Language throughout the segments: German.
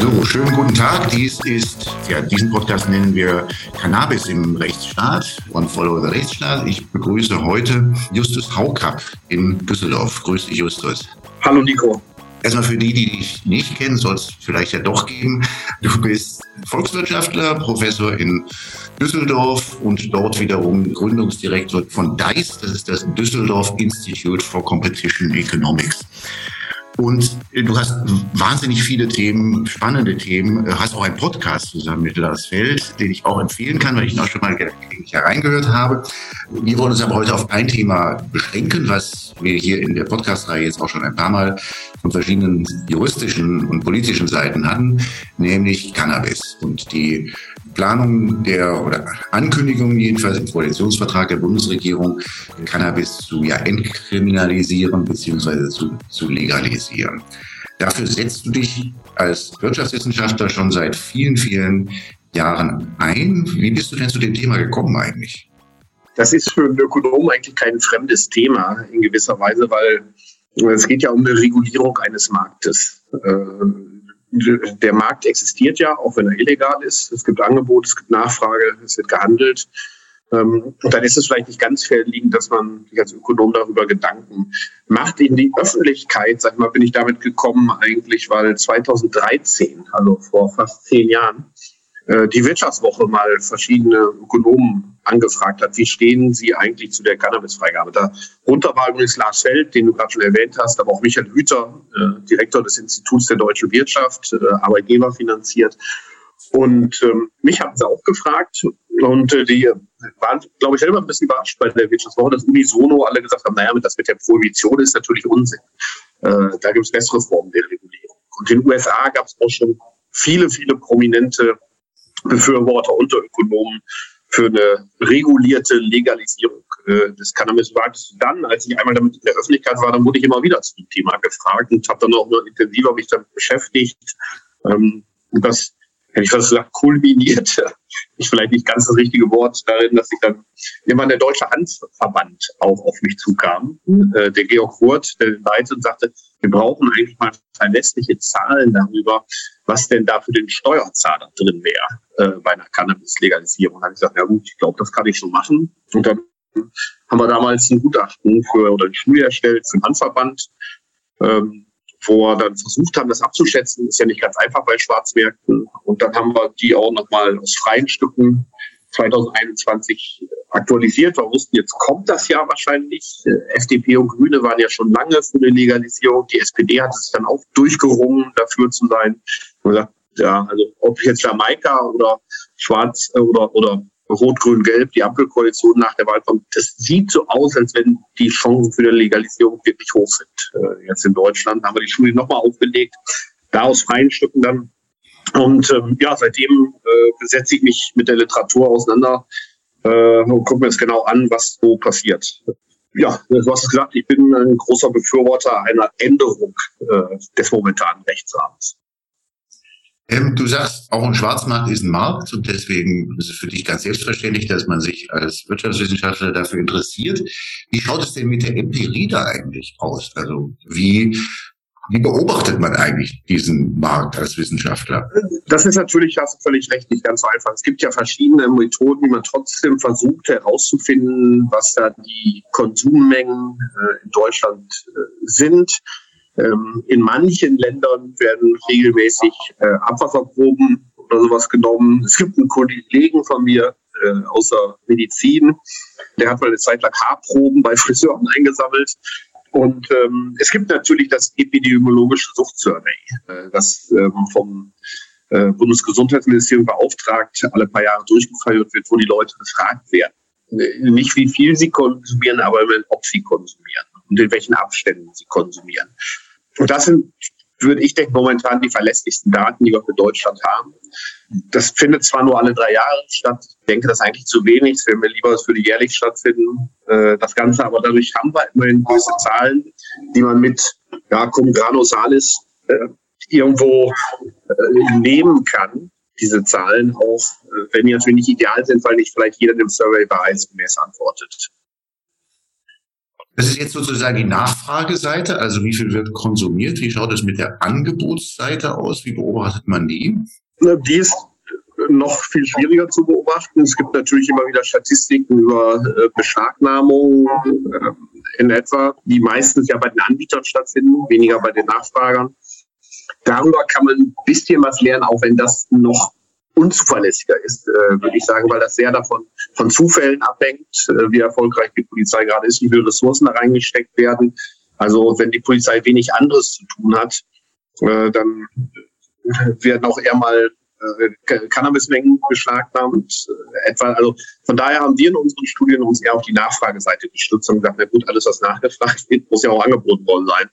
So, schönen guten Tag. Dies ist, ja, diesen Podcast nennen wir Cannabis im Rechtsstaat und Follow the Rechtsstaat. Ich begrüße heute Justus Haukapp in Düsseldorf. Grüß dich, Justus. Hallo, Nico. Erstmal für die, die dich nicht kennen, soll es vielleicht ja doch geben. Du bist Volkswirtschaftler, Professor in Düsseldorf und dort wiederum Gründungsdirektor von DICE, das ist das Düsseldorf Institute for Competition Economics. Und du hast wahnsinnig viele Themen, spannende Themen. Du Hast auch einen Podcast zusammen mit Lars Feld, den ich auch empfehlen kann, weil ich ihn auch schon mal hereingehört habe. Wir wollen uns aber heute auf ein Thema beschränken, was wir hier in der Podcast-Reihe jetzt auch schon ein paar Mal von verschiedenen juristischen und politischen Seiten hatten, nämlich Cannabis und die Planung der oder Ankündigung jedenfalls im Koalitionsvertrag der Bundesregierung, Cannabis zu ja, entkriminalisieren bzw. Zu, zu legalisieren. Dafür setzt du dich als Wirtschaftswissenschaftler schon seit vielen, vielen Jahren ein. Wie bist du denn zu dem Thema gekommen eigentlich? Das ist für einen Ökonomen eigentlich kein fremdes Thema in gewisser Weise, weil es geht ja um eine Regulierung eines Marktes. Äh, der Markt existiert ja, auch wenn er illegal ist. Es gibt Angebot, es gibt Nachfrage, es wird gehandelt. Ähm, und dann ist es vielleicht nicht ganz fair liegend, dass man sich als Ökonom darüber Gedanken macht. In die Öffentlichkeit, sag mal, bin ich damit gekommen eigentlich, weil 2013, also vor fast zehn Jahren, die Wirtschaftswoche mal verschiedene Ökonomen angefragt hat, wie stehen sie eigentlich zu der Cannabisfreigabe. Darunter war übrigens Lars Feld, den du gerade schon erwähnt hast, aber auch Michael Hüter, äh, Direktor des Instituts der deutschen Wirtschaft, äh, Arbeitgeber finanziert. Und ähm, mich haben sie auch gefragt und äh, die waren, glaube ich, selber ein bisschen überrascht bei der Wirtschaftswoche, dass unisono alle gesagt haben, naja, das mit der Prohibition ist natürlich Unsinn. Äh, da gibt es bessere Formen der Regulierung. Und in den USA gab es auch schon viele, viele prominente Befürworter unter Ökonomen für eine regulierte Legalisierung äh, des Cannabismarktes. Dann, als ich einmal damit in der Öffentlichkeit war, dann wurde ich immer wieder zu dem Thema gefragt und habe dann auch noch intensiver mich damit beschäftigt. Ähm, das hätte ich fast gesagt, kulminiert, ist vielleicht nicht ganz das richtige Wort darin, dass ich dann immer der Deutsche Handverband auch auf mich zukam, äh, der Georg Wurt, der leitet und sagte, wir brauchen eigentlich mal verlässliche Zahlen darüber, was denn da für den Steuerzahler drin wäre äh, bei einer Cannabis-Legalisierung. Da habe ich gesagt, ja gut, ich glaube, das kann ich so machen. Und dann haben wir damals ein Gutachten für oder ein Studie erstellt für den Handverband. Ähm, wo wir dann versucht haben, das abzuschätzen. Ist ja nicht ganz einfach bei Schwarzmärkten. Und dann haben wir die auch nochmal aus freien Stücken 2021 aktualisiert. Wir wussten, jetzt kommt das ja wahrscheinlich. FDP und Grüne waren ja schon lange für eine Legalisierung. Die SPD hat es dann auch durchgerungen, dafür zu sein. Und gesagt, ja, also ob jetzt Jamaika oder Schwarz äh, oder, oder Rot-Grün-Gelb, die Ampelkoalition nach der Wahl kommt, das sieht so aus, als wenn die Chancen für eine Legalisierung wirklich hoch sind. Äh, jetzt in Deutschland haben wir die Studie nochmal aufgelegt, da aus freien Stücken dann. Und ähm, ja, seitdem äh, setze ich mich mit der Literatur auseinander äh, und gucke mir das genau an, was so passiert. Ja, du hast es gesagt, ich bin ein großer Befürworter einer Änderung äh, des momentanen Rechtsrahmens. Ähm, du sagst, auch ein Schwarzmarkt ist ein Markt und deswegen ist es für dich ganz selbstverständlich, dass man sich als Wirtschaftswissenschaftler dafür interessiert. Wie schaut es denn mit der Empirie da eigentlich aus? Also wie, wie beobachtet man eigentlich diesen Markt als Wissenschaftler? Das ist natürlich, hast du völlig recht, nicht ganz so einfach. Es gibt ja verschiedene Methoden, wie man trotzdem versucht herauszufinden, was da die Konsummengen äh, in Deutschland äh, sind. Ähm, in manchen Ländern werden regelmäßig äh, Abwasserproben oder sowas genommen. Es gibt einen Kollegen von mir äh, außer Medizin, der hat mal eine Zeit lang Haarproben bei Friseuren eingesammelt. Und ähm, es gibt natürlich das epidemiologische Suchtsurvey, äh, das ähm, vom äh, Bundesgesundheitsministerium beauftragt alle paar Jahre durchgeführt wird, wo die Leute befragt werden. Äh, nicht wie viel sie konsumieren, aber ob sie konsumieren und in welchen Abständen sie konsumieren. Und das sind, würde ich denken, momentan die verlässlichsten Daten, die wir für Deutschland haben. Das findet zwar nur alle drei Jahre statt. Ich denke, das ist eigentlich zu wenig. Es wäre mir lieber, es würde jährlich stattfinden. Äh, das Ganze, aber dadurch haben wir immerhin gewisse Zahlen, die man mit ja, cum grano salis äh, irgendwo äh, nehmen kann. Diese Zahlen auch, wenn die natürlich nicht ideal sind, weil nicht vielleicht jeder dem Survey wahrheitsgemäß antwortet. Das ist jetzt sozusagen die Nachfrageseite, also wie viel wird konsumiert? Wie schaut es mit der Angebotsseite aus? Wie beobachtet man die? Die ist noch viel schwieriger zu beobachten. Es gibt natürlich immer wieder Statistiken über äh, Beschlagnahmungen äh, in etwa, die meistens ja bei den Anbietern stattfinden, weniger bei den Nachfragern. Darüber kann man ein bisschen was lernen, auch wenn das noch unzuverlässiger ist, äh, würde ich sagen, weil das sehr davon von Zufällen abhängt, äh, wie erfolgreich die Polizei gerade ist, wie viele Ressourcen da reingesteckt werden. Also wenn die Polizei wenig anderes zu tun hat, äh, dann werden auch eher mal äh, Cannabismengen beschlagnahmt. Äh, etwa, also von daher haben wir in unseren Studien uns eher auf die Nachfrageseite gestützt und gesagt, na gut, alles, was nachgefragt wird, muss ja auch angeboten worden sein.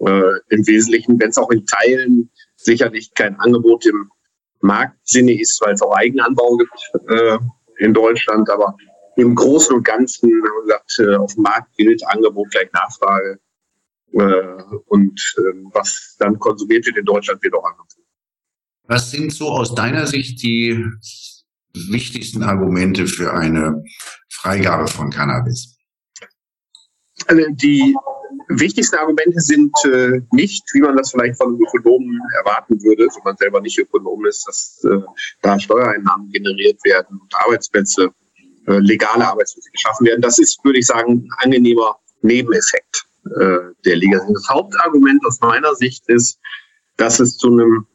Äh, Im Wesentlichen, wenn es auch in Teilen sicherlich kein Angebot im Marktsinne ist, weil es auch Eigenanbau gibt äh, in Deutschland, aber im Großen und Ganzen, wie gesagt, äh, auf dem Markt gilt Angebot gleich Nachfrage. Äh, und äh, was dann konsumiert wird in Deutschland, wird auch angeboten. Was sind so aus deiner Sicht die wichtigsten Argumente für eine Freigabe von Cannabis? Also die wichtigsten Argumente sind äh, nicht, wie man das vielleicht von Ökonomen erwarten würde, wenn man selber nicht Ökonom ist, dass äh, da Steuereinnahmen generiert werden und Arbeitsplätze, äh, legale Arbeitsplätze geschaffen werden. Das ist, würde ich sagen, ein angenehmer Nebeneffekt äh, der Legalisierung. Das Hauptargument aus meiner Sicht ist, dass es zu einem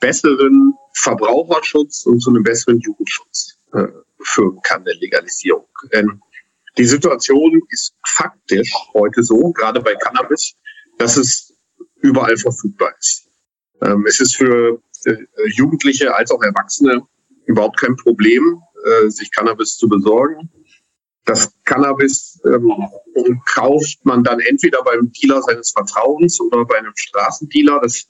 besseren Verbraucherschutz und zu einem besseren Jugendschutz äh, führen kann, der Legalisierung. Denn die Situation ist faktisch heute so, gerade bei Cannabis, dass es überall verfügbar ist. Ähm, es ist für äh, Jugendliche als auch Erwachsene überhaupt kein Problem, äh, sich Cannabis zu besorgen. Das Cannabis ähm, kauft man dann entweder beim Dealer seines Vertrauens oder bei einem Straßendealer. Das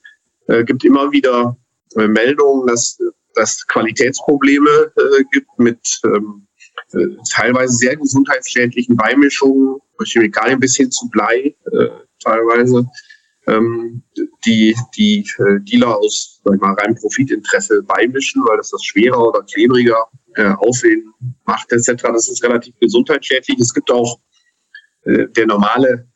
äh, gibt immer wieder äh, Meldungen, dass es Qualitätsprobleme äh, gibt mit ähm, äh, teilweise sehr gesundheitsschädlichen Beimischungen, Chemikalien bis hin zu Blei äh, teilweise, ähm, die die äh, Dealer aus sag ich mal, reinem Profitinteresse beimischen, weil das das schwerer oder klebriger äh, Aussehen macht etc. Das ist relativ gesundheitsschädlich. Es gibt auch äh, der normale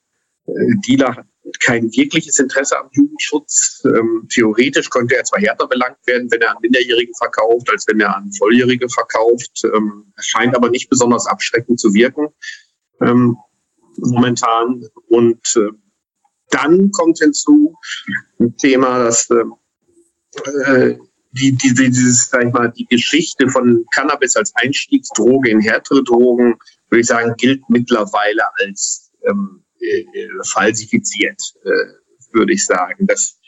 äh, Dealer kein wirkliches Interesse am Jugendschutz. Ähm, theoretisch könnte er zwar härter belangt werden, wenn er an Minderjährigen verkauft, als wenn er an Volljährige verkauft. Ähm, scheint aber nicht besonders abschreckend zu wirken ähm, momentan. Und äh, dann kommt hinzu ein Thema, dass äh, die, die, dieses, sag ich mal, die Geschichte von Cannabis als Einstiegsdroge in härtere Drogen, würde ich sagen, gilt mittlerweile als ähm, äh, falsifiziert, äh, würde ich sagen. Das,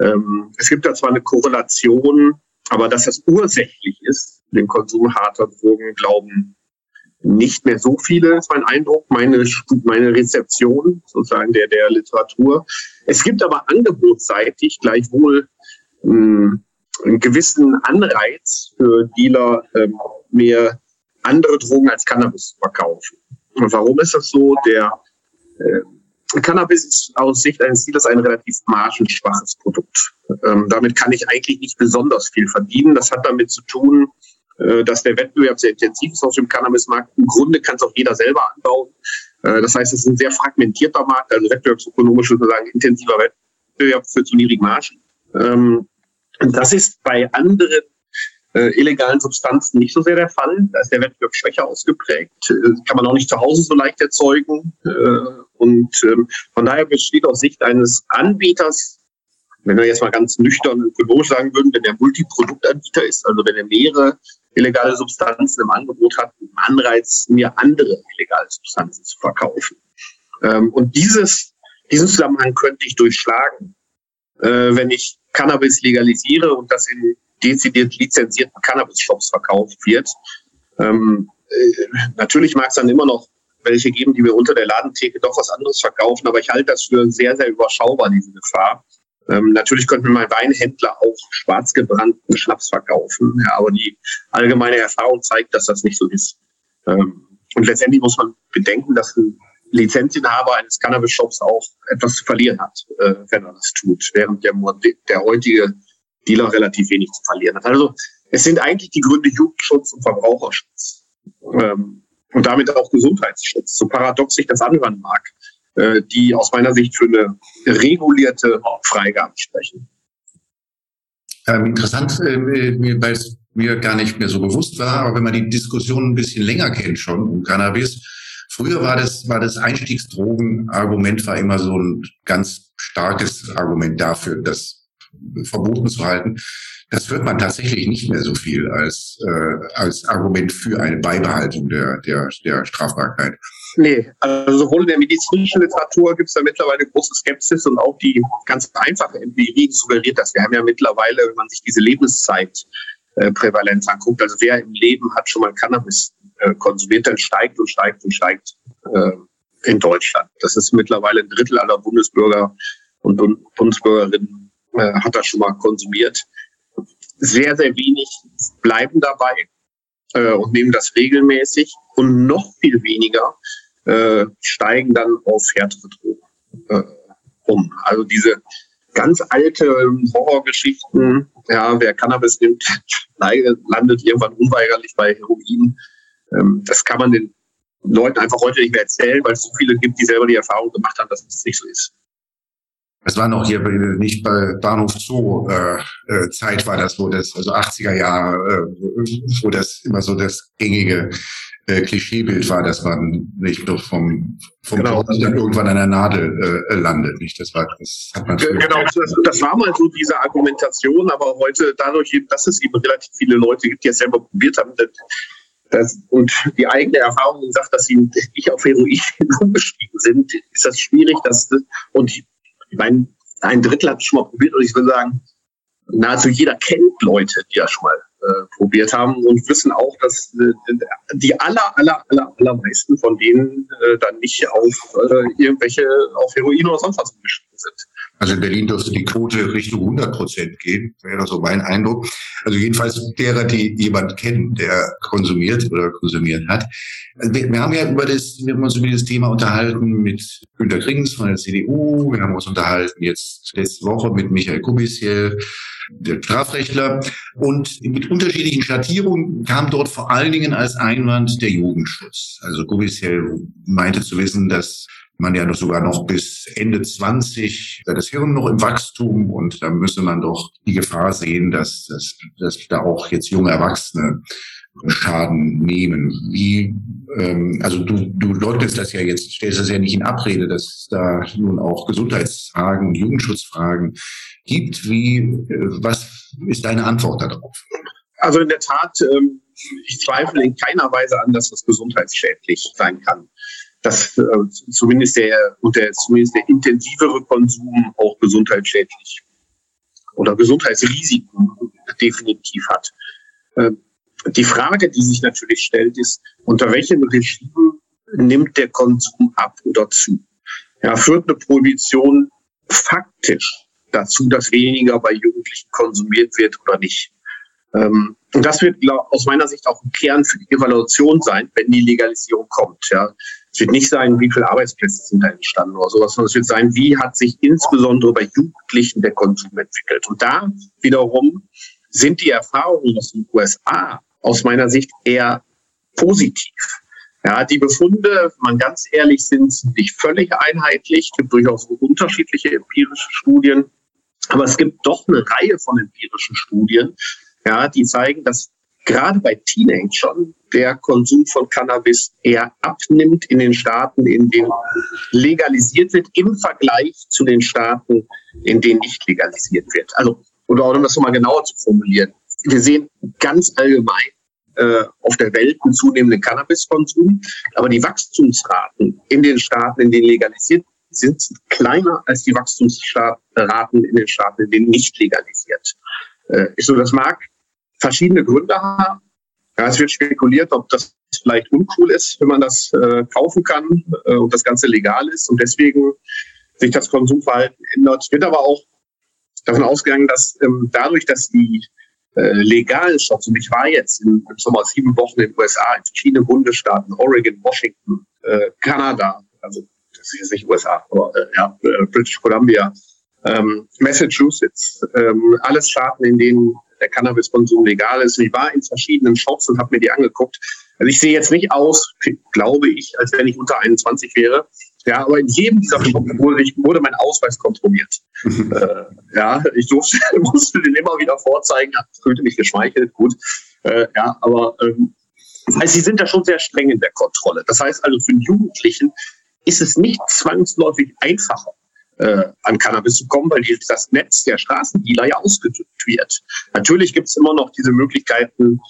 ähm, es gibt da zwar eine Korrelation, aber dass das ursächlich ist, den Konsum harter Drogen, glauben nicht mehr so viele, ist mein Eindruck, meine, meine Rezeption sozusagen der, der Literatur. Es gibt aber angebotsseitig gleichwohl mh, hm, einen gewissen Anreiz für Dealer, ähm, mehr andere Drogen als Cannabis zu verkaufen. Und warum ist das so? Der äh, Cannabis ist aus Sicht eines Dealers ein relativ margenschwaches Produkt. Ähm, damit kann ich eigentlich nicht besonders viel verdienen. Das hat damit zu tun, äh, dass der Wettbewerb sehr intensiv ist auf dem Cannabismarkt. Im Grunde kann es auch jeder selber anbauen. Äh, das heißt, es ist ein sehr fragmentierter Markt, also wettbewerbsökonomisch sozusagen intensiver Wettbewerb für zu niedrigen Margen. Ähm, das ist bei anderen illegalen Substanzen nicht so sehr der Fall. Da ist der Wettbewerb schwächer ausgeprägt. Äh, kann man auch nicht zu Hause so leicht erzeugen. Äh, und ähm, von daher besteht aus Sicht eines Anbieters, wenn wir jetzt mal ganz nüchtern ökonomisch sagen würden, wenn der Multiproduktanbieter ist, also wenn er mehrere illegale Substanzen im Angebot hat, ein Anreiz, mir andere illegale Substanzen zu verkaufen. Ähm, und dieses, diesen Zusammenhang könnte ich durchschlagen, äh, wenn ich Cannabis legalisiere und das in dezidiert lizenzierten Cannabis-Shops verkauft wird. Ähm, äh, natürlich mag es dann immer noch welche geben, die wir unter der Ladentheke doch was anderes verkaufen, aber ich halte das für sehr, sehr überschaubar, diese Gefahr. Ähm, natürlich könnte mir mein Weinhändler auch schwarzgebrannten Schnaps verkaufen, ja, aber die allgemeine Erfahrung zeigt, dass das nicht so ist. Ähm, und letztendlich muss man bedenken, dass ein Lizenzinhaber eines Cannabis-Shops auch etwas zu verlieren hat, äh, wenn er das tut, während der, der heutige Dealer relativ wenig zu verlieren hat. Also es sind eigentlich die Gründe Jugendschutz und Verbraucherschutz ähm, und damit auch Gesundheitsschutz. So paradox sich das anhören mag. äh, die aus meiner Sicht für eine regulierte Freigabe sprechen. Ähm, interessant, äh, weil es mir gar nicht mehr so bewusst war, aber wenn man die Diskussion ein bisschen länger kennt schon um Cannabis, früher war das, war das Einstiegsdrogen-Argument war immer so ein ganz starkes Argument dafür, das verboten zu halten. Das hört man tatsächlich nicht mehr so viel als, äh, als Argument für eine Beibehaltung der, der, der Strafbarkeit. Nee, also sowohl in der medizinischen Literatur gibt es da mittlerweile große Skepsis und auch die ganz einfache Empirie suggeriert das. Wir haben ja mittlerweile, wenn man sich diese Lebenszeitprävalenz anguckt, also wer im Leben hat schon mal Cannabis äh, konsumiert, dann steigt und steigt und steigt äh, in Deutschland. Das ist mittlerweile ein Drittel aller Bundesbürger und Bundesbürgerinnen äh, hat das schon mal konsumiert. Sehr, sehr wenig bleiben dabei äh, und nehmen das regelmäßig und noch viel weniger äh, steigen dann auf härtere Drogen äh, um. Also diese ganz alte Horrorgeschichten, ja, wer Cannabis nimmt, landet irgendwann unweigerlich bei Heroin. Ähm, das kann man den Leuten einfach heute nicht mehr erzählen, weil es so viele gibt, die selber die Erfahrung gemacht haben, dass es nicht so ist. Es war noch hier nicht bei Bahnhof Zoo äh, äh, Zeit war das, wo das, also 80er Jahre, äh, wo das immer so das gängige äh, Klischeebild war, dass man nicht nur vom, vom genau. dann irgendwann an der Nadel äh, landet. Nicht? Das war, das hat man genau, das, das, war mal so diese Argumentation, aber heute dadurch, dass es eben relativ viele Leute gibt, die es selber probiert haben, das, und die eigene Erfahrung sagt, dass sie nicht auf Heroin umgestiegen sind, ist das schwierig, dass und ich meine, ein Drittel hat es schon mal probiert und ich würde sagen, nahezu jeder kennt Leute, die das schon mal äh, probiert haben und wissen auch, dass äh, die aller, aller, aller, allermeisten von denen äh, dann nicht auf äh, irgendwelche, auf Heroin oder sonst was umgestiegen sind. Also in Berlin dürfte die Quote Richtung 100 Prozent gehen, wäre so mein Eindruck. Also jedenfalls derer, die jemand kennen, der konsumiert oder konsumiert hat. Also wir, wir, haben ja über das, wir haben uns über das Thema unterhalten mit Günter Krings von der CDU. Wir haben uns unterhalten jetzt letzte Woche mit Michael Kubisiel der Strafrechtler. Und mit unterschiedlichen Schattierungen kam dort vor allen Dingen als Einwand der Jugendschutz. Also Kubisiel meinte zu wissen, dass man ja sogar noch bis Ende 20, da das Hirn noch im Wachstum und da müsse man doch die Gefahr sehen, dass, dass, dass da auch jetzt junge Erwachsene Schaden nehmen. Wie, ähm, also du, du leugnest das ja jetzt, stellst das ja nicht in Abrede, dass es da nun auch Gesundheitsfragen, Jugendschutzfragen gibt. Wie, äh, was ist deine Antwort darauf? Also in der Tat, ähm, ich zweifle in keiner Weise an, dass das gesundheitsschädlich sein kann. Dass äh, zumindest der und der zumindest der intensivere Konsum auch gesundheitsschädlich oder Gesundheitsrisiken definitiv hat. Ähm, die Frage, die sich natürlich stellt, ist, unter welchem Regime nimmt der Konsum ab oder zu? Ja, führt eine Prohibition faktisch dazu, dass weniger bei Jugendlichen konsumiert wird oder nicht? Ähm, und das wird aus meiner Sicht auch ein Kern für die Evaluation sein, wenn die Legalisierung kommt. Ja. Es wird nicht sein, wie viele Arbeitsplätze sind da entstanden oder sowas, sondern es wird sein, wie hat sich insbesondere bei Jugendlichen der Konsum entwickelt. Und da wiederum sind die Erfahrungen aus den USA aus meiner Sicht eher positiv. Ja, die Befunde, wenn man ganz ehrlich sind, sind nicht völlig einheitlich. Es gibt durchaus unterschiedliche empirische Studien. Aber es gibt doch eine Reihe von empirischen Studien, ja, die zeigen, dass gerade bei Teenagern der Konsum von Cannabis eher abnimmt in den Staaten, in denen legalisiert wird, im Vergleich zu den Staaten, in denen nicht legalisiert wird. Also, oder um das nochmal genauer zu formulieren, wir sehen ganz allgemein äh, auf der Welt einen zunehmenden Cannabiskonsum, aber die Wachstumsraten in den Staaten, in denen legalisiert sind, sind kleiner als die Wachstumsraten in den Staaten, in denen nicht legalisiert äh, ist. So, das mag verschiedene Gründe haben. Ja, es wird spekuliert, ob das vielleicht uncool ist, wenn man das äh, kaufen kann äh, und das Ganze legal ist und deswegen sich das Konsumverhalten ändert. Es wird aber auch davon ausgegangen, dass ähm, dadurch, dass die äh, legalen Shops. Und ich war jetzt im, im Sommer sieben Wochen in den USA, in verschiedenen Bundesstaaten, Oregon, Washington, äh, Kanada, also das ist jetzt nicht USA, aber äh, ja, äh, British Columbia, ähm, Massachusetts, ähm, alles Staaten, in denen der Cannabiskonsum legal ist. Ich war in verschiedenen Shops und habe mir die angeguckt. Also ich sehe jetzt nicht aus, glaube ich, als wenn ich unter 21 wäre. Ja, aber in jedem dieser Shops wurde, ich, wurde mein Ausweis kontrolliert. äh, ja, ich durfte, musste den immer wieder vorzeigen, fühlte mich geschmeichelt, gut. Äh, ja, aber ähm, also sie sind da schon sehr streng in der Kontrolle. Das heißt also, für den Jugendlichen ist es nicht zwangsläufig einfacher, äh, an Cannabis zu kommen, weil das Netz der Straßendealer ja ausgedünnt wird. Natürlich gibt es immer noch diese Möglichkeiten,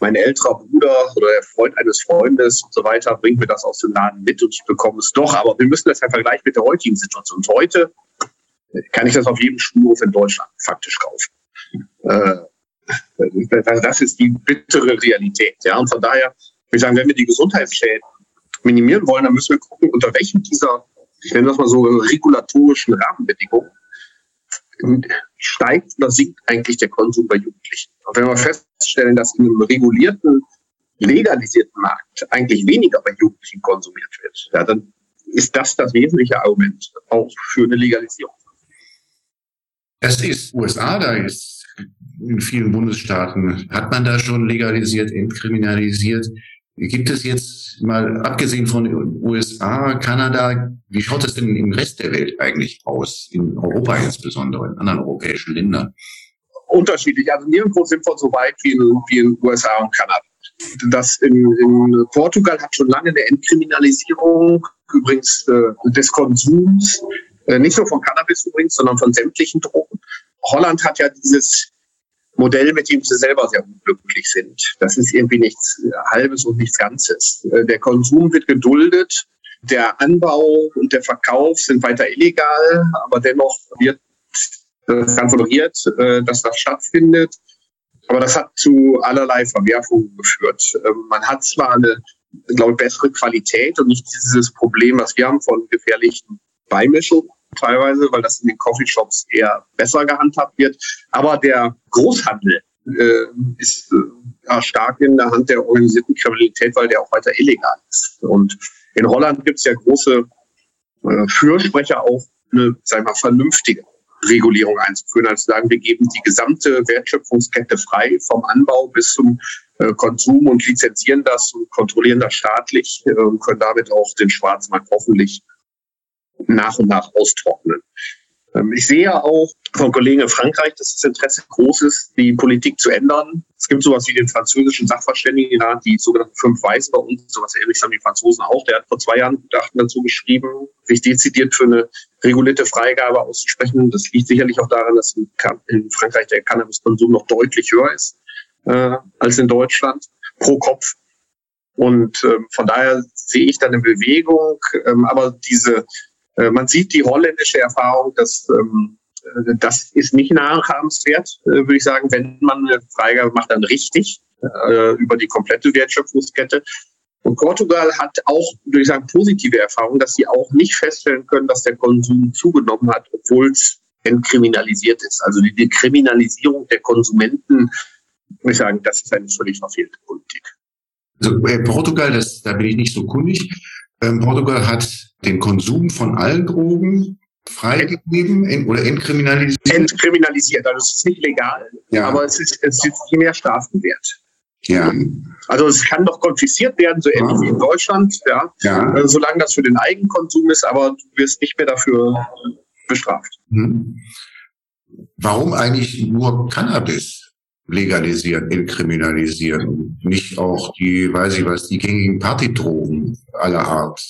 mein älterer Bruder oder der Freund eines Freundes und so weiter bringt mir das aus dem Laden mit und ich bekomme es doch. Aber wir müssen das ja vergleichen mit der heutigen Situation. Und heute kann ich das auf jedem Schulhof in Deutschland faktisch kaufen. Äh, das ist die bittere Realität. Ja, und von daher ich sagen, wenn wir die Gesundheitsschäden minimieren wollen, dann müssen wir gucken, unter welchen dieser, ich nenne das mal so, regulatorischen Rahmenbedingungen steigt oder sinkt eigentlich der Konsum bei Jugendlichen. Und wenn wir feststellen, dass in einem regulierten, legalisierten Markt eigentlich weniger bei Jugendlichen konsumiert wird, ja, dann ist das das wesentliche Argument auch für eine Legalisierung. Das ist USA, da ist in vielen Bundesstaaten, hat man da schon legalisiert, entkriminalisiert. Gibt es jetzt mal, abgesehen von USA, Kanada, wie schaut es denn im Rest der Welt eigentlich aus? In Europa insbesondere, in anderen europäischen Ländern? Unterschiedlich. Also nirgendwo sind wir so weit wie in, wie in USA und Kanada. Das in, in Portugal hat schon lange eine Entkriminalisierung übrigens äh, des Konsums, äh, nicht nur von Cannabis übrigens, sondern von sämtlichen Drogen. Holland hat ja dieses Modell, mit dem sie selber sehr unglücklich sind. Das ist irgendwie nichts Halbes und nichts Ganzes. Äh, der Konsum wird geduldet, der Anbau und der Verkauf sind weiter illegal, aber dennoch wird dann toleriert, äh, dass das stattfindet. Aber das hat zu allerlei Verwerfungen geführt. Ähm, man hat zwar eine, glaube ich, bessere Qualität und nicht dieses Problem, was wir haben von gefährlichen Beimischungen, teilweise, weil das in den Coffeeshops eher besser gehandhabt wird. Aber der Großhandel äh, ist äh, stark in der Hand der organisierten Kriminalität, weil der auch weiter illegal ist. Und in Holland gibt es ja große äh, Fürsprecher auch eine, sagen wir vernünftige Regulierung einzuführen, als sagen, wir geben die gesamte Wertschöpfungskette frei, vom Anbau bis zum äh, Konsum und lizenzieren das und kontrollieren das staatlich äh, und können damit auch den Schwarzmarkt hoffentlich nach und nach austrocknen. Ähm, ich sehe auch von Kollegen in Frankreich, dass das Interesse groß ist, die Politik zu ändern. Es gibt sowas wie den französischen Sachverständigenrat, die sogenannten fünf Weiß bei uns, sowas ähnliches haben die Franzosen auch. Der hat vor zwei Jahren Gutachten dazu geschrieben, sich dezidiert für eine regulierte Freigabe auszusprechen. Das liegt sicherlich auch daran, dass in Frankreich der Cannabiskonsum noch deutlich höher ist äh, als in Deutschland pro Kopf. Und ähm, von daher sehe ich da eine Bewegung, ähm, aber diese äh, man sieht die holländische Erfahrung, dass ähm, äh, das ist nicht nachahmenswert, äh, würde ich sagen, wenn man eine Freigabe macht, dann richtig äh, über die komplette Wertschöpfungskette. Und Portugal hat auch, würde ich sagen, positive Erfahrungen, dass sie auch nicht feststellen können, dass der Konsum zugenommen hat, obwohl es entkriminalisiert ist. Also die Dekriminalisierung der Konsumenten, würde ich sagen, das ist eine völlig verfehlte Politik. Also Portugal, das, da bin ich nicht so kundig. Ähm, Portugal hat den Konsum von allen Drogen freigegeben oder entkriminalisiert? Entkriminalisiert. Also es ist nicht legal, ja. aber es ist, es ist viel mehr Strafen wert. Ja. Also es kann doch konfisziert werden, so ähnlich ah. wie in Deutschland, ja. ja. Also solange das für den Eigenkonsum ist, aber du wirst nicht mehr dafür bestraft. Hm. Warum eigentlich nur Cannabis? Legalisieren, entkriminalisieren nicht auch die, weiß ich was, die gängigen Partydrogen aller Art,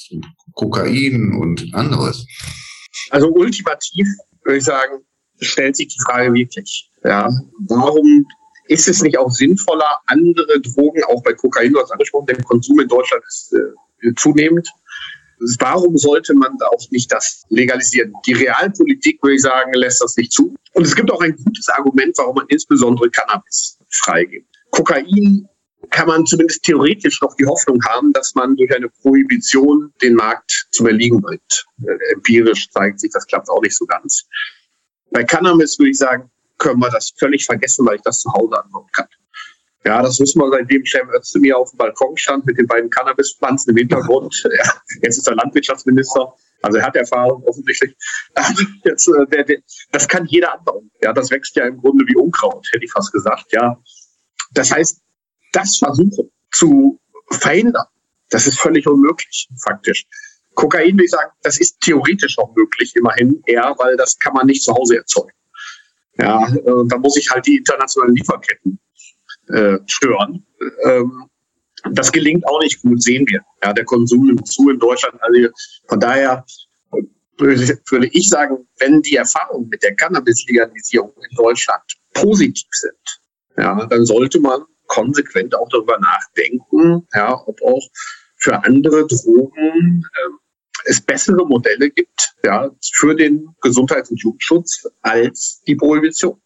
Kokain und anderes. Also ultimativ würde ich sagen, stellt sich die Frage wirklich, ja, warum ist es nicht auch sinnvoller, andere Drogen, auch bei Kokain, du hast angesprochen, der Konsum in Deutschland ist äh, zunehmend. Warum sollte man da auch nicht das legalisieren? Die Realpolitik, würde ich sagen, lässt das nicht zu. Und es gibt auch ein gutes Argument, warum man insbesondere Cannabis freigibt. Kokain kann man zumindest theoretisch noch die Hoffnung haben, dass man durch eine Prohibition den Markt zum Erliegen bringt. Äh, empirisch zeigt sich, das klappt auch nicht so ganz. Bei Cannabis würde ich sagen, können wir das völlig vergessen, weil ich das zu Hause anbauen kann. Ja, das wissen wir, seitdem Cem Özdemir auf dem Balkon stand mit den beiden Cannabispflanzen im Hintergrund. Ja, jetzt ist er Landwirtschaftsminister. Also er hat Erfahrung offensichtlich. Jetzt, äh, der, der, das kann jeder anbauen. Ja, das wächst ja im Grunde wie Unkraut, hätte ich fast gesagt. Ja, das heißt, das versuchen zu verhindern, das ist völlig unmöglich, faktisch. Kokain, ich sagen, das ist theoretisch auch möglich, immerhin eher, weil das kann man nicht zu Hause erzeugen. Ja, äh, da muss ich halt die internationalen Lieferketten äh, stören. Ähm, das gelingt auch nicht gut, sehen wir. Ja, der Konsum nimmt zu in Deutschland. Also von daher würde ich sagen, wenn die Erfahrungen mit der Cannabis-Legalisierung in Deutschland positiv sind, ja, dann sollte man konsequent auch darüber nachdenken, ja, ob auch für andere Drogen äh, es bessere Modelle gibt ja, für den Gesundheits- und Jugendschutz als die Prohibition.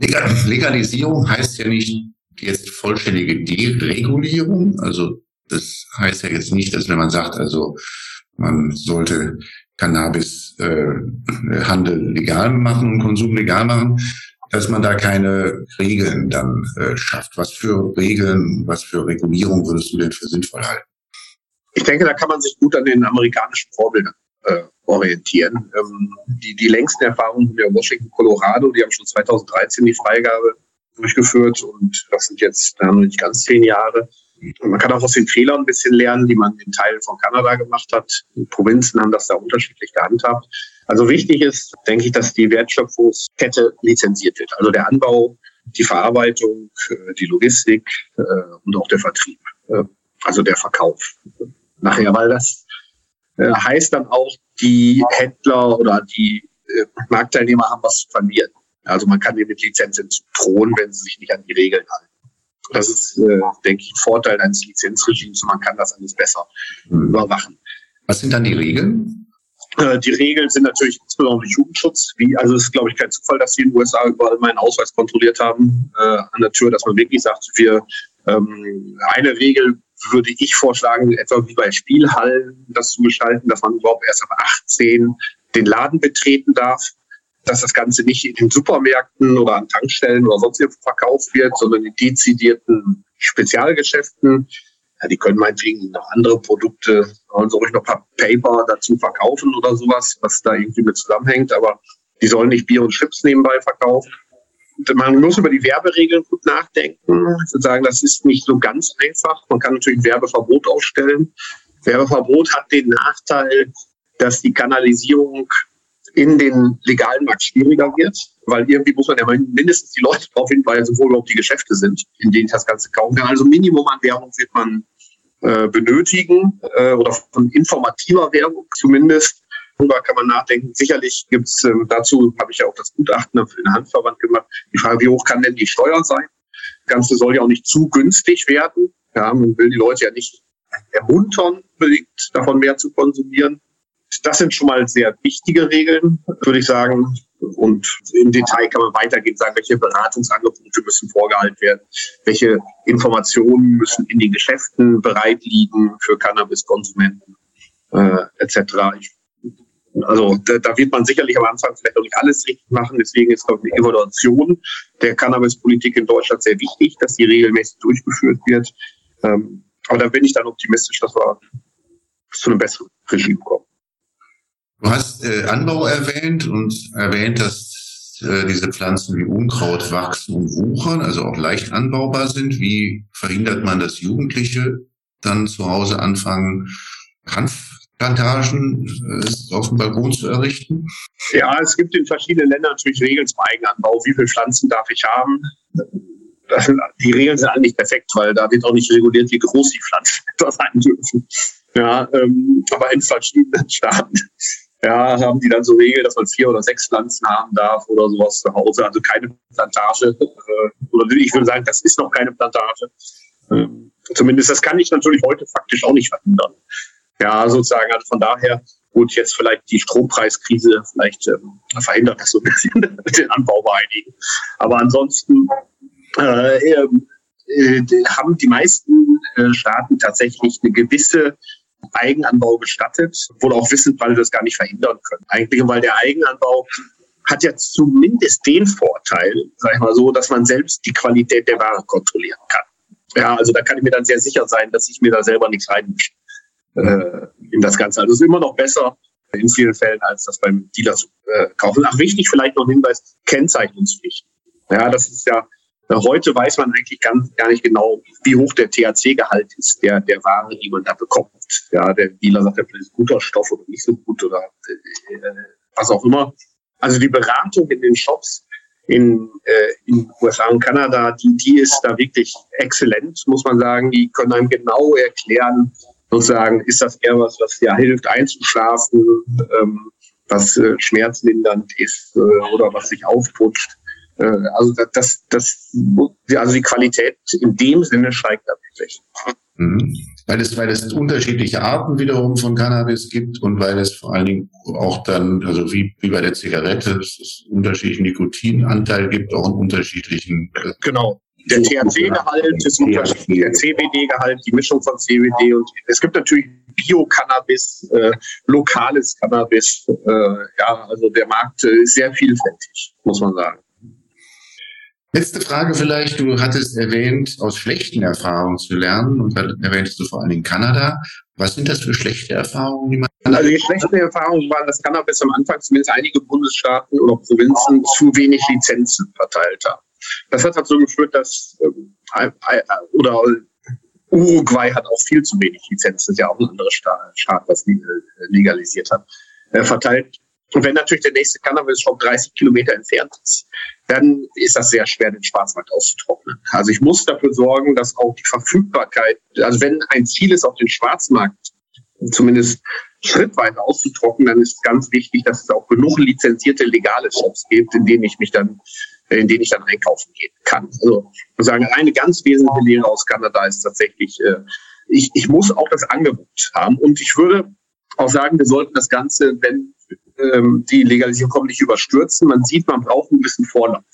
Legalisierung heißt ja nicht jetzt vollständige Deregulierung. Also das heißt ja jetzt nicht, dass wenn man sagt, also man sollte Cannabishandel äh, legal machen und Konsum legal machen, dass man da keine Regeln dann äh, schafft. Was für Regeln, was für Regulierung würdest du denn für sinnvoll halten? Ich denke, da kann man sich gut an den amerikanischen Vorbildern äh, orientieren. Ähm, die, die längsten Erfahrungen ja Washington, Colorado, die haben schon 2013 die Freigabe durchgeführt und das sind jetzt noch nicht ganz zehn Jahre. Und man kann auch aus den Fehlern ein bisschen lernen, die man in Teilen von Kanada gemacht hat. Die Provinzen haben das da unterschiedlich gehandhabt. Also wichtig ist, denke ich, dass die Wertschöpfungskette lizenziert wird. Also der Anbau, die Verarbeitung, äh, die Logistik äh, und auch der Vertrieb, äh, also der Verkauf. Nachher, weil das heißt dann auch, die Händler oder die Marktteilnehmer haben was zu verlieren. Also man kann ihnen mit Lizenzen drohen, wenn sie sich nicht an die Regeln halten. Das ist, äh, denke ich, ein Vorteil eines Lizenzregimes und man kann das alles besser mhm. überwachen. Was sind dann die Regeln? Äh, die Regeln sind natürlich insbesondere Jugendschutz. Wie, also es ist, glaube ich, kein Zufall, dass sie in den USA überall meinen Ausweis kontrolliert haben äh, an der Tür, dass man wirklich sagt, wir ähm, eine Regel würde ich vorschlagen, etwa wie bei Spielhallen das zu gestalten, dass man überhaupt erst ab 18 den Laden betreten darf dass das Ganze nicht in den Supermärkten oder an Tankstellen oder sonst irgendwo verkauft wird, sondern in dezidierten Spezialgeschäften. Ja, die können meinetwegen noch andere Produkte, sollen so ruhig noch ein paar Paper dazu verkaufen oder sowas, was da irgendwie mit zusammenhängt, aber die sollen nicht Bier und Chips nebenbei verkaufen. Man muss über die Werberegeln gut nachdenken. Ich das ist nicht so ganz einfach. Man kann natürlich Werbeverbot aufstellen. Werbeverbot hat den Nachteil, dass die Kanalisierung in den legalen Markt schwieriger wird, weil irgendwie muss man ja mindestens die Leute darauf hinweisen, wo überhaupt die Geschäfte sind, in denen ich das Ganze kaufen kann. Also Minimum an Werbung wird man äh, benötigen äh, oder von informativer Werbung zumindest. Darüber kann man nachdenken. Sicherlich gibt es, äh, dazu habe ich ja auch das Gutachten für den Handverband gemacht, die Frage, wie hoch kann denn die Steuer sein? Das Ganze soll ja auch nicht zu günstig werden. Ja, man will die Leute ja nicht ermuntern, unbedingt davon mehr zu konsumieren. Das sind schon mal sehr wichtige Regeln, würde ich sagen. Und im Detail kann man weitergehen, sagen, welche Beratungsangebote müssen vorgehalten werden, welche Informationen müssen in den Geschäften bereit liegen für Cannabiskonsumenten äh, etc. Ich, also da, da, wird man sicherlich am Anfang vielleicht auch nicht alles richtig machen. Deswegen ist, glaube ich, eine Evaluation der Cannabispolitik in Deutschland sehr wichtig, dass die regelmäßig durchgeführt wird. Ähm, aber da bin ich dann optimistisch, dass wir zu einem besseren Regime kommen. Du hast äh, Anbau erwähnt und erwähnt, dass äh, diese Pflanzen wie Unkraut wachsen und wuchern, also auch leicht anbaubar sind. Wie verhindert man, dass Jugendliche dann zu Hause anfangen, Hanfplantagen äh, auf dem Balkon zu errichten? Ja, es gibt in verschiedenen Ländern natürlich Regeln zum Eigenanbau. Wie viele Pflanzen darf ich haben? Die Regeln sind eigentlich perfekt, weil da wird auch nicht reguliert, wie groß die Pflanzen sein dürfen. Ja, ähm, aber in verschiedenen Staaten ja, haben die dann so Regeln, dass man vier oder sechs Pflanzen haben darf oder sowas zu Hause. Also keine Plantage. Äh, oder ich würde sagen, das ist noch keine Plantage. Ähm, zumindest das kann ich natürlich heute faktisch auch nicht verhindern. Ja, sozusagen. Also von daher, gut, jetzt vielleicht die Strompreiskrise, vielleicht ähm, verhindert das so ein bisschen den Anbau bei einigen. Aber ansonsten äh, äh, haben die meisten äh, Staaten tatsächlich eine gewisse Eigenanbau gestattet, wohl auch wissend, weil wir das gar nicht verhindern können. Eigentlich, weil der Eigenanbau hat ja zumindest den Vorteil, sag ich mal so, dass man selbst die Qualität der Ware kontrollieren kann. Ja, also da kann ich mir dann sehr sicher sein, dass ich mir da selber nichts reinmische äh, in das Ganze. Also ist immer noch besser in vielen Fällen, als das beim Dealer zu äh, kaufen. Ach, wichtig vielleicht noch ein Hinweis, Kennzeichnungspflicht. Ja, das ist ja Heute weiß man eigentlich ganz, gar nicht genau, wie hoch der THC-Gehalt ist, der, der Ware, die man da bekommt. Ja, der Dealer sagt das ist guter Stoff oder nicht so gut oder äh, was auch immer. Also die Beratung in den Shops in, äh, in USA und Kanada, die, die ist da wirklich exzellent, muss man sagen. Die können einem genau erklären, sozusagen, ist das eher was, was ja hilft einzuschlafen, ähm, was äh, schmerzlindernd ist äh, oder was sich aufputscht. Äh, also das, das, also die Qualität in dem Sinne steigt da wirklich. Mhm. Weil es, weil es unterschiedliche Arten wiederum von Cannabis gibt und weil es vor allen Dingen auch dann, also wie, wie bei der Zigarette, es unterschiedlichen Nikotinanteil gibt, auch einen unterschiedlichen. Äh, genau. Der THC-Gehalt ist unterschiedlich, der CBD-Gehalt, die Mischung von CBD und es gibt natürlich Bio-Cannabis, äh, lokales Cannabis. Äh, ja, also der Markt ist sehr vielfältig, muss man sagen. Letzte Frage vielleicht. Du hattest erwähnt, aus schlechten Erfahrungen zu lernen und da erwähntest du vor allen Dingen Kanada. Was sind das für schlechte Erfahrungen, die man Also die schlechten Erfahrungen waren, dass Cannabis am Anfang zumindest einige Bundesstaaten oder Provinzen zu wenig Lizenzen verteilt haben. Das hat dazu geführt, dass äh, äh, oder Uruguay hat auch viel zu wenig Lizenzen, das ist ja auch ein anderer Staat, was legalisiert hat, äh, verteilt. Und wenn natürlich der nächste Cannabis-Shop 30 Kilometer entfernt ist, dann ist das sehr schwer, den Schwarzmarkt auszutrocknen. Also ich muss dafür sorgen, dass auch die Verfügbarkeit, also wenn ein Ziel ist, auf den Schwarzmarkt zumindest schrittweise auszutrocknen, dann ist ganz wichtig, dass es auch genug lizenzierte legale Shops gibt, in denen ich mich dann in denen ich dann einkaufen gehen kann. Also sagen, eine ganz wesentliche Lehre aus Kanada ist tatsächlich, äh, ich, ich muss auch das Angebot haben und ich würde auch sagen, wir sollten das Ganze, wenn ähm, die Legalisierung kommt, nicht überstürzen. Man sieht, man braucht einen gewissen Vorlauf.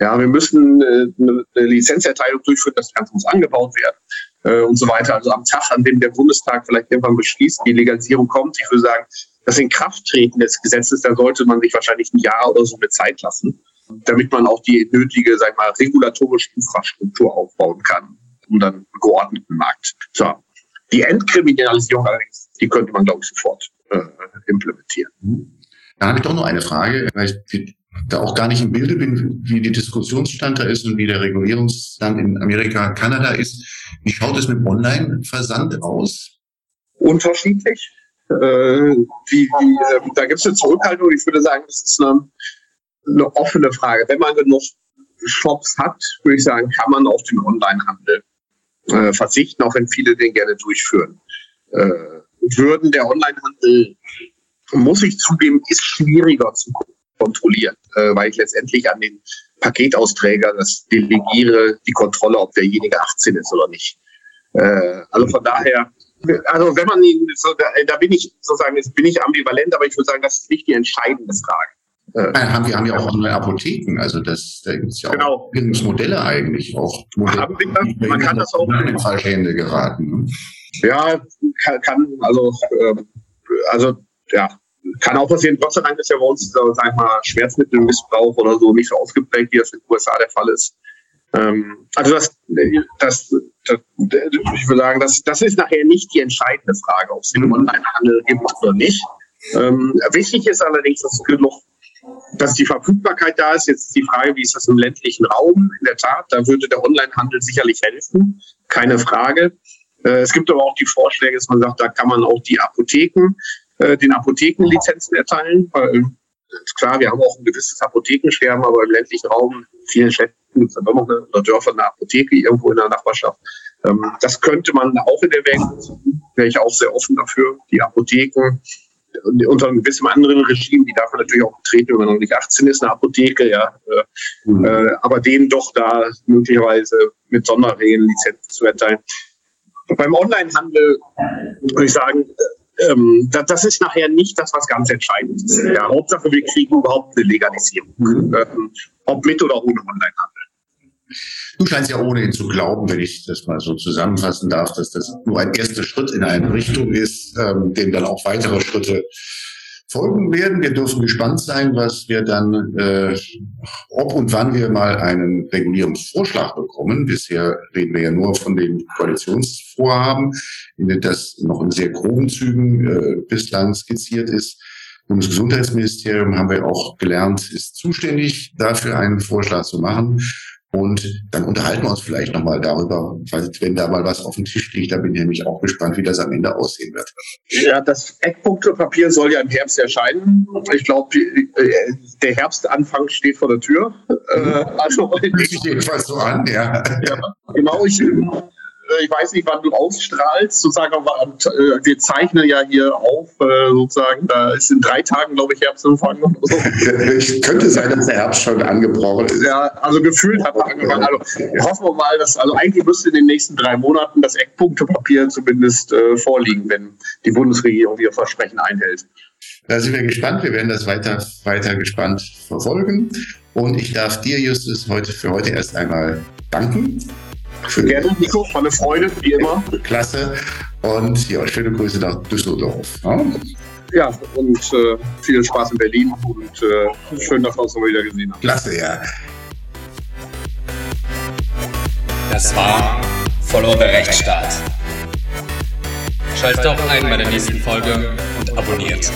Ja, wir müssen äh, eine, Lizenzerteilung durchführen, das Ganze muss angebaut werden äh, und so weiter. Also am Tag, an dem der Bundestag vielleicht irgendwann beschließt, die Legalisierung kommt, ich würde sagen, das Inkrafttreten des Gesetzes, da sollte man sich wahrscheinlich ein Jahr oder so eine Zeit lassen, damit man auch die nötige, sag mal, regulatorische Infrastruktur aufbauen kann, um dann einen geordneten Markt zu haben. Die Entkriminalisierung allerdings, die könnte man, glaube ich, sofort äh, implementieren. Da habe ich doch noch eine Frage, weil ich da auch gar nicht im Bilde bin, wie die Diskussionsstand da ist und wie der Regulierungsstand in Amerika, Kanada ist. Wie schaut es mit Online-Versand aus? Unterschiedlich. Äh, die, die, äh, da gibt es eine Zurückhaltung. Ich würde sagen, das ist eine, eine offene Frage. Wenn man genug Shops hat, würde ich sagen, kann man auf den Onlinehandel äh, verzichten, auch wenn viele den gerne durchführen äh, würden. Der Onlinehandel, muss ich zugeben, ist schwieriger zu kontrollieren, äh, weil ich letztendlich an den Paketausträger das delegiere, die Kontrolle, ob derjenige 18 ist oder nicht. Äh, also von daher, also wenn man ihn, so, da, da bin ich sozusagen, jetzt bin ich ambivalent, aber ich würde sagen, das ist nicht die entscheidende Frage. Äh, haben, wir haben ja auch andere Apotheken, also das, da gibt es ja genau. auch Bildungsmodelle eigentlich auch. Modelle, wir, man kann das auch in falsche Hände geraten. Ne? Ja, kann, kann also, äh, also ja, kann auch passieren. Gott sei Dank ist ja bei uns, äh, sag ich mal, Schmerzmittelmissbrauch oder so nicht so ausgeprägt, wie das in den USA der Fall ist. Ähm, also das, das, das, ich würde sagen, das, das ist nachher nicht die entscheidende Frage, ob es den Onlinehandel gibt oder nicht. Ähm, wichtig ist allerdings, dass es genug dass die Verfügbarkeit da ist. Jetzt ist die Frage, wie ist das im ländlichen Raum? In der Tat, da würde der Onlinehandel sicherlich helfen, keine Frage. Äh, es gibt aber auch die Vorschläge, dass man sagt, da kann man auch die Apotheken, äh, den Apothekenlizenzen erteilen. Weil, klar, wir haben auch ein gewisses Apothekensterben, aber im ländlichen Raum, in vielen Städten gibt es dann noch eine, oder Dörfer eine Apotheke irgendwo in der Nachbarschaft. Ähm, das könnte man auch in Erwägung ziehen. Wäre ich auch sehr offen dafür. Die Apotheken unter einem gewissen anderen Regime, die darf man natürlich auch betreten, wenn man noch nicht 18 ist, eine Apotheke, ja. Äh, mhm. Äh, aber denen doch da möglicherweise mit Sonderregeln Lizenzen zu erteilen. Beim Onlinehandel würde ich sagen, äh, ähm, das, das, ist nachher nicht das, was ganz entscheidend ist. Ja, Hauptsache, wir kriegen überhaupt eine Legalisierung, mhm. ähm, ob mit oder ohne Onlinehandel. Du scheinst ja ohnehin zu glauben, wenn ich das mal so zusammenfassen darf, dass das nur ein erster Schritt in eine Richtung ist, ähm, dem dann auch weitere Schritte folgen werden. Wir dürfen gespannt sein, was wir dann, äh, ob und wann wir mal einen Regulierungsvorschlag bekommen. Bisher reden wir ja nur von den Koalitionsvorhaben, das noch in sehr groben Zügen äh, bislang skizziert ist. Bundesgesundheitsministerium haben wir auch gelernt, ist zuständig dafür einen Vorschlag zu machen. Und dann unterhalten wir uns vielleicht nochmal darüber, wenn da mal was auf dem Tisch liegt. Da bin ich nämlich auch gespannt, wie das am Ende aussehen wird. Ja, das Eckpunktepapier soll ja im Herbst erscheinen. Ich glaube, äh, der Herbstanfang steht vor der Tür. Mhm. Also, ich jedenfalls so an, ja. ja genau, ich äh, ich weiß nicht, wann du ausstrahlst, sozusagen, äh, wir zeichnen ja hier auf, äh, sozusagen, da ist in drei Tagen, glaube ich, Herbstanfang oder so. Es könnte sein, dass der Herbst schon angebrochen ist. Ja, also gefühlt hat er angefangen. Also hoffen wir mal, dass, also eigentlich müsste in den nächsten drei Monaten das Eckpunktepapier zumindest äh, vorliegen, wenn die Bundesregierung ihr Versprechen einhält. Da sind wir gespannt. Wir werden das weiter, weiter gespannt verfolgen. Und ich darf dir, Justus, heute für heute erst einmal danken Gerne, Nico, war eine Freude, wie immer. Klasse. Und ja, schöne Grüße nach Düsseldorf. Ja, ja und äh, viel Spaß in Berlin und äh, schön, dass wir uns mal wieder gesehen haben. Klasse, ja. Das war Follow the Rechtsstaat. Schaltet auch ein bei der nächsten Folge und abonniert.